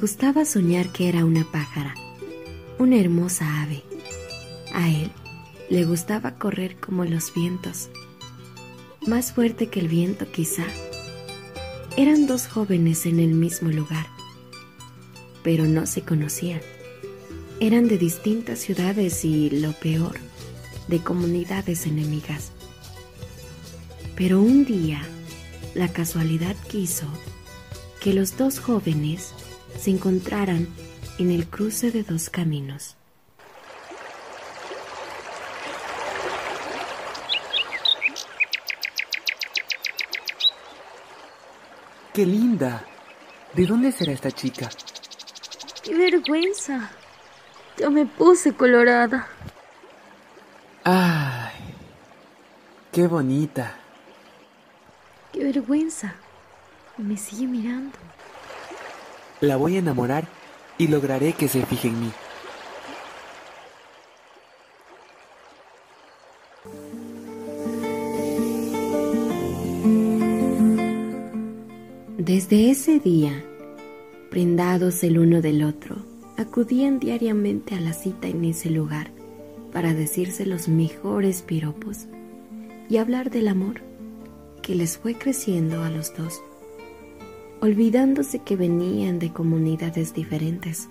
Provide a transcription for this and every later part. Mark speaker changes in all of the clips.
Speaker 1: gustaba soñar que era una pájara, una hermosa ave. A él le gustaba correr como los vientos, más fuerte que el viento quizá. Eran dos jóvenes en el mismo lugar, pero no se conocían. Eran de distintas ciudades y, lo peor, de comunidades enemigas. Pero un día, la casualidad quiso que los dos jóvenes se encontraran en el cruce de dos caminos.
Speaker 2: ¡Qué linda! ¿De dónde será esta chica?
Speaker 3: ¡Qué vergüenza! Ya me puse colorada.
Speaker 2: ¡Ay! ¡Qué bonita!
Speaker 3: ¡Qué vergüenza! Me sigue mirando.
Speaker 2: La voy a enamorar y lograré que se fije en mí.
Speaker 1: Desde ese día, prendados el uno del otro, acudían diariamente a la cita en ese lugar para decirse los mejores piropos y hablar del amor que les fue creciendo a los dos, olvidándose que venían de comunidades diferentes.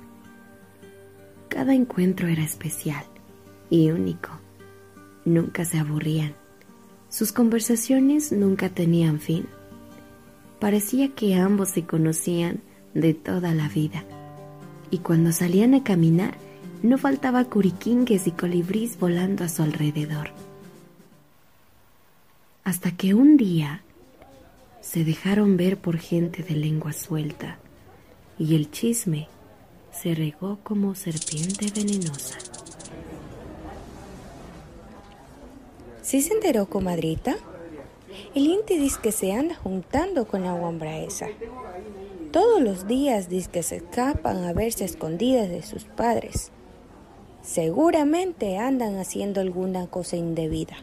Speaker 1: Cada encuentro era especial y único. Nunca se aburrían. Sus conversaciones nunca tenían fin Parecía que ambos se conocían de toda la vida. Y cuando salían a caminar, no faltaba curiquingues y colibrís volando a su alrededor. Hasta que un día se dejaron ver por gente de lengua suelta y el chisme se regó como serpiente venenosa.
Speaker 4: ¿Sí se enteró, comadrita? El Inti dice que se anda juntando con la guambra esa. Todos los días dice que se escapan a verse escondidas de sus padres. Seguramente andan haciendo alguna cosa indebida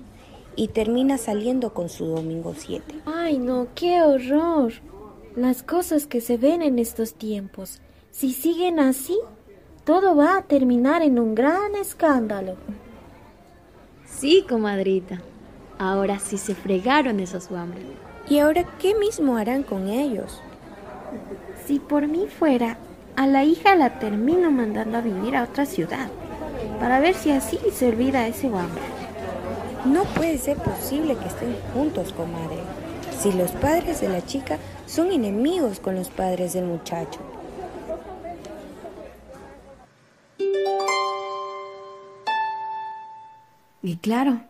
Speaker 4: y termina saliendo con su domingo 7.
Speaker 3: Ay, no, qué horror. Las cosas que se ven en estos tiempos, si siguen así, todo va a terminar en un gran escándalo.
Speaker 5: Sí, comadrita. Ahora sí se fregaron esos hombres.
Speaker 4: ¿Y ahora qué mismo harán con ellos?
Speaker 3: Si por mí fuera, a la hija la termino mandando a vivir a otra ciudad, para ver si así se olvida ese hombre.
Speaker 4: No puede ser posible que estén juntos, comadre. Si los padres de la chica son enemigos con los padres del muchacho.
Speaker 1: Y claro,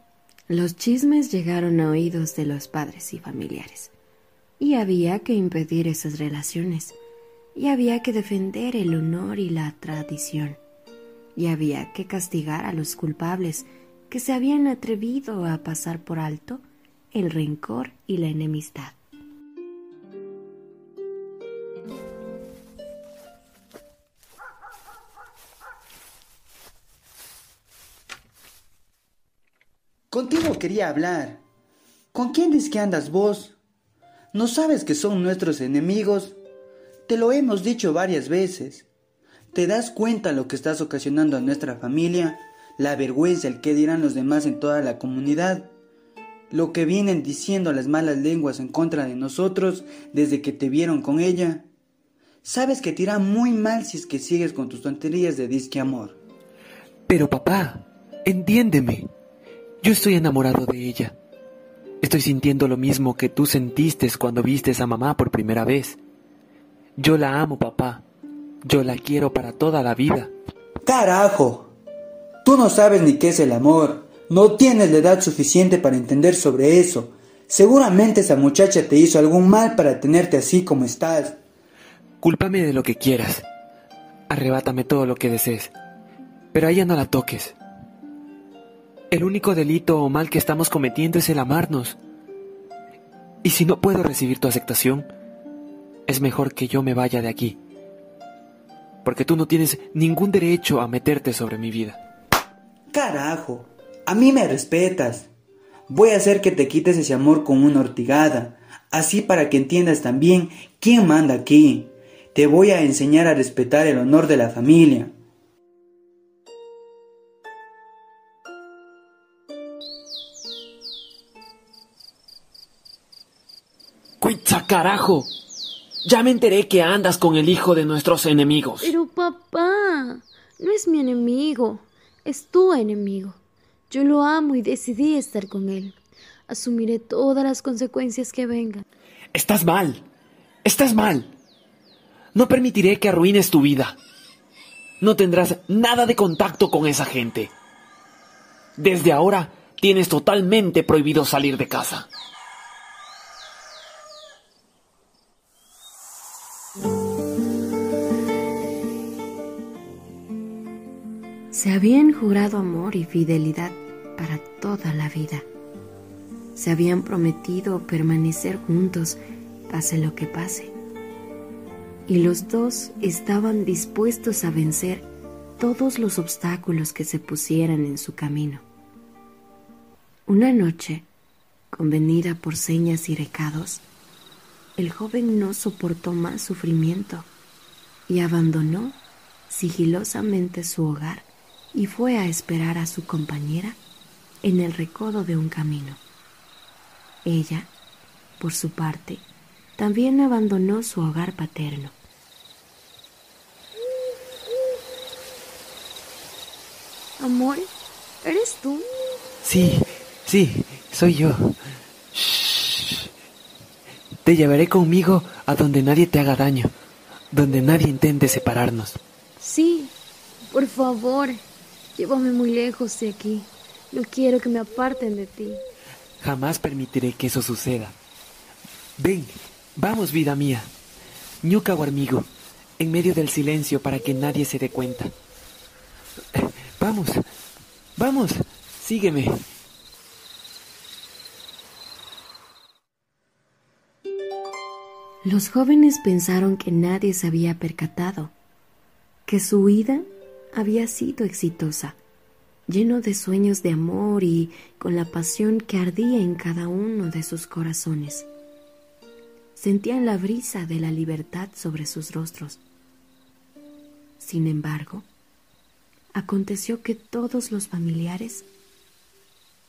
Speaker 1: los chismes llegaron a oídos de los padres y familiares, y había que impedir esas relaciones, y había que defender el honor y la tradición, y había que castigar a los culpables que se habían atrevido a pasar por alto el rencor y la enemistad.
Speaker 6: Contigo quería hablar. ¿Con quién es que andas vos? ¿No sabes que son nuestros enemigos? Te lo hemos dicho varias veces. ¿Te das cuenta lo que estás ocasionando a nuestra familia? La vergüenza, el que dirán los demás en toda la comunidad. Lo que vienen diciendo las malas lenguas en contra de nosotros desde que te vieron con ella. Sabes que te irá muy mal si es que sigues con tus tonterías de disque amor.
Speaker 2: Pero papá, entiéndeme. Yo estoy enamorado de ella. Estoy sintiendo lo mismo que tú sentiste cuando viste a mamá por primera vez. Yo la amo, papá. Yo la quiero para toda la vida.
Speaker 6: ¡Carajo! Tú no sabes ni qué es el amor. No tienes la edad suficiente para entender sobre eso. Seguramente esa muchacha te hizo algún mal para tenerte así como estás.
Speaker 2: Cúlpame de lo que quieras. Arrebátame todo lo que desees. Pero a ella no la toques. El único delito o mal que estamos cometiendo es el amarnos. Y si no puedo recibir tu aceptación, es mejor que yo me vaya de aquí. Porque tú no tienes ningún derecho a meterte sobre mi vida.
Speaker 6: Carajo, a mí me respetas. Voy a hacer que te quites ese amor con una ortigada, así para que entiendas también quién manda aquí. Te voy a enseñar a respetar el honor de la familia.
Speaker 2: ¡Cuitza, carajo! Ya me enteré que andas con el hijo de nuestros enemigos.
Speaker 5: Pero papá, no es mi enemigo, es tu enemigo. Yo lo amo y decidí estar con él. Asumiré todas las consecuencias que vengan.
Speaker 2: Estás mal. Estás mal. No permitiré que arruines tu vida. No tendrás nada de contacto con esa gente. Desde ahora tienes totalmente prohibido salir de casa.
Speaker 1: Se habían jurado amor y fidelidad para toda la vida. Se habían prometido permanecer juntos pase lo que pase. Y los dos estaban dispuestos a vencer todos los obstáculos que se pusieran en su camino. Una noche, convenida por señas y recados, el joven no soportó más sufrimiento y abandonó sigilosamente su hogar y fue a esperar a su compañera en el recodo de un camino. Ella, por su parte, también abandonó su hogar paterno.
Speaker 5: Amor, ¿eres tú?
Speaker 2: Sí, sí, soy yo. Te llevaré conmigo a donde nadie te haga daño, donde nadie intente separarnos.
Speaker 5: Sí, por favor, Llévame muy lejos de aquí. No quiero que me aparten de ti.
Speaker 2: Jamás permitiré que eso suceda. Ven, vamos, vida mía. Ñuca amigo, en medio del silencio para que nadie se dé cuenta. Vamos, vamos, sígueme.
Speaker 1: Los jóvenes pensaron que nadie se había percatado, que su huida había sido exitosa, lleno de sueños de amor y con la pasión que ardía en cada uno de sus corazones. Sentían la brisa de la libertad sobre sus rostros. Sin embargo, aconteció que todos los familiares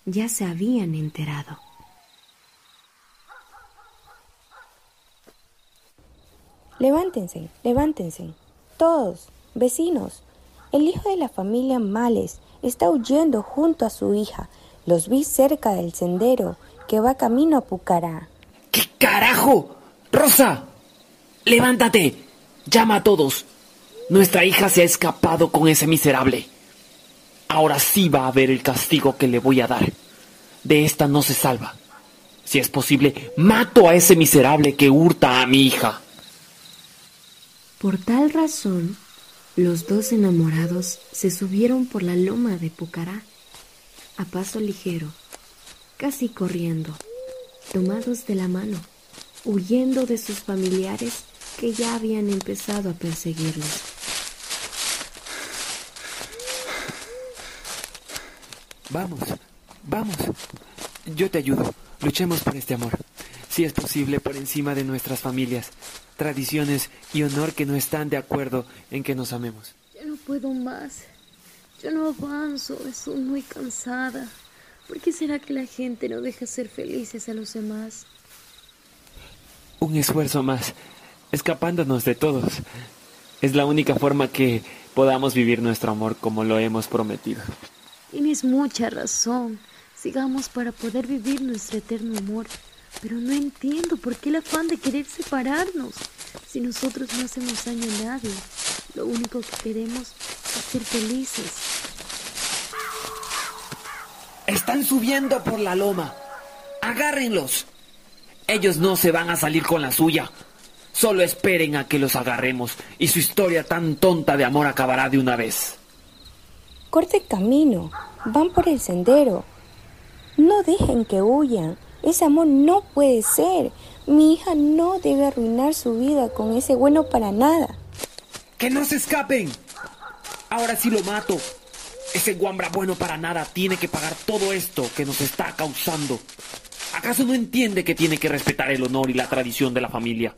Speaker 1: ya se habían enterado.
Speaker 4: Levántense, levántense, todos, vecinos, el hijo de la familia Males está huyendo junto a su hija. Los vi cerca del sendero que va camino a Pucará.
Speaker 2: ¿Qué carajo? Rosa, levántate. Llama a todos. Nuestra hija se ha escapado con ese miserable. Ahora sí va a ver el castigo que le voy a dar. De esta no se salva. Si es posible, mato a ese miserable que hurta a mi hija.
Speaker 1: Por tal razón, los dos enamorados se subieron por la loma de Pucará, a paso ligero, casi corriendo, tomados de la mano, huyendo de sus familiares que ya habían empezado a perseguirlos.
Speaker 2: Vamos, vamos. Yo te ayudo. Luchemos por este amor. Si es posible, por encima de nuestras familias tradiciones y honor que no están de acuerdo en que nos amemos.
Speaker 5: Ya no puedo más. Yo no avanzo, estoy muy cansada. ¿Por qué será que la gente no deja ser felices a los demás?
Speaker 2: Un esfuerzo más, escapándonos de todos. Es la única forma que podamos vivir nuestro amor como lo hemos prometido.
Speaker 5: Tienes mucha razón. Sigamos para poder vivir nuestro eterno amor. Pero no entiendo por qué el afán de querer separarnos. Si nosotros no hacemos daño a nadie, lo único que queremos es ser felices.
Speaker 2: Están subiendo por la loma. Agárrenlos. Ellos no se van a salir con la suya. Solo esperen a que los agarremos y su historia tan tonta de amor acabará de una vez.
Speaker 4: Corte camino. Van por el sendero. No dejen que huyan. Ese amor no puede ser. Mi hija no debe arruinar su vida con ese bueno para nada.
Speaker 2: ¡Que no se escapen! Ahora sí lo mato. Ese guambra bueno para nada tiene que pagar todo esto que nos está causando. ¿Acaso no entiende que tiene que respetar el honor y la tradición de la familia?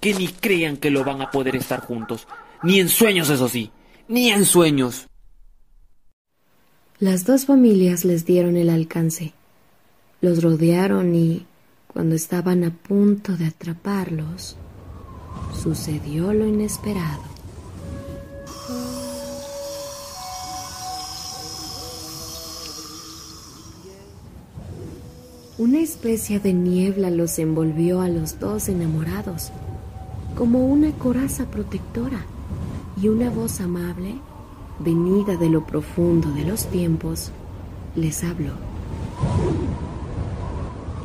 Speaker 2: Que ni crean que lo van a poder estar juntos. Ni en sueños, eso sí. Ni en sueños.
Speaker 1: Las dos familias les dieron el alcance. Los rodearon y, cuando estaban a punto de atraparlos, sucedió lo inesperado. Una especie de niebla los envolvió a los dos enamorados, como una coraza protectora, y una voz amable, venida de lo profundo de los tiempos, les habló.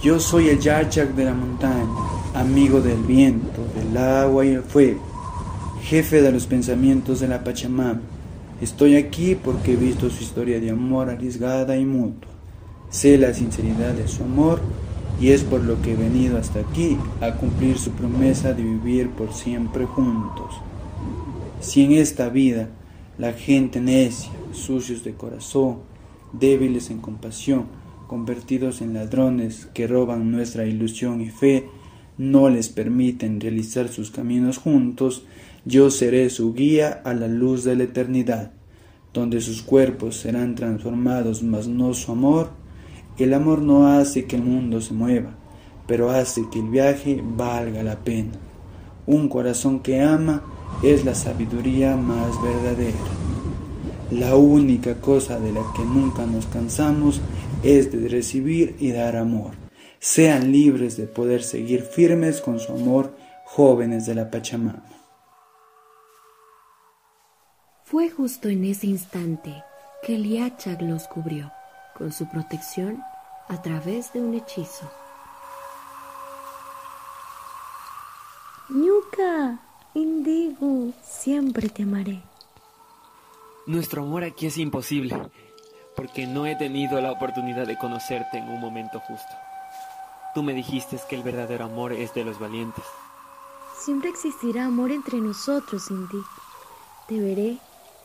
Speaker 6: Yo soy el Yachak de la montaña, amigo del viento, del agua y el fuego, jefe de los pensamientos de la Pachamama. Estoy aquí porque he visto su historia de amor arriesgada y mutua. Sé la sinceridad de su amor y es por lo que he venido hasta aquí a cumplir su promesa de vivir por siempre juntos. Si en esta vida la gente necia, sucios de corazón, débiles en compasión, convertidos en ladrones que roban nuestra ilusión y fe, no les permiten realizar sus caminos juntos, yo seré su guía a la luz de la eternidad, donde sus cuerpos serán transformados, mas no su amor, el amor no hace que el mundo se mueva, pero hace que el viaje valga la pena. Un corazón que ama es la sabiduría más verdadera. La única cosa de la que nunca nos cansamos es de recibir y dar amor. Sean libres de poder seguir firmes con su amor, jóvenes de la Pachamama.
Speaker 1: Fue justo en ese instante que Liachag los cubrió con su protección a través de un hechizo.
Speaker 5: Ñuka, Indigo, siempre te amaré.
Speaker 2: Nuestro amor aquí es imposible, porque no he tenido la oportunidad de conocerte en un momento justo. Tú me dijiste que el verdadero amor es de los valientes.
Speaker 5: Siempre existirá amor entre nosotros, Indy. Te veré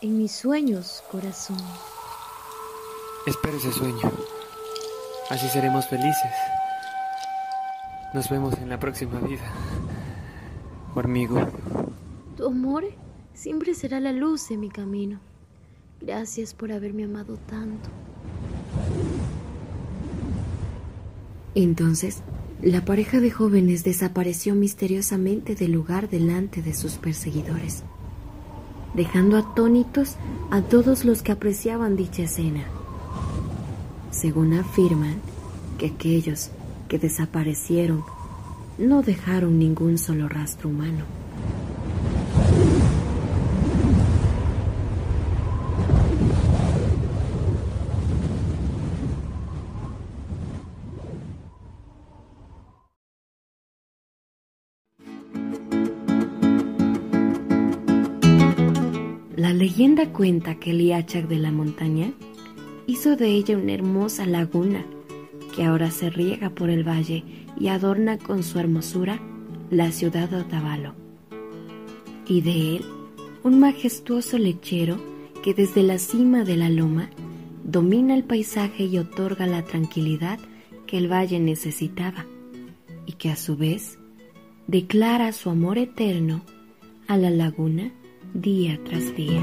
Speaker 5: en mis sueños, corazón.
Speaker 2: Espero ese sueño. Así seremos felices. Nos vemos en la próxima vida. Hormigo.
Speaker 5: Tu amor siempre será la luz de mi camino. Gracias por haberme amado tanto.
Speaker 1: Entonces, la pareja de jóvenes desapareció misteriosamente del lugar delante de sus perseguidores, dejando atónitos a todos los que apreciaban dicha escena según afirman que aquellos que desaparecieron no dejaron ningún solo rastro humano. La leyenda cuenta que el Iachak de la montaña hizo de ella una hermosa laguna que ahora se riega por el valle y adorna con su hermosura la ciudad de Otavalo. Y de él un majestuoso lechero que desde la cima de la loma domina el paisaje y otorga la tranquilidad que el valle necesitaba, y que a su vez declara su amor eterno a la laguna día tras día.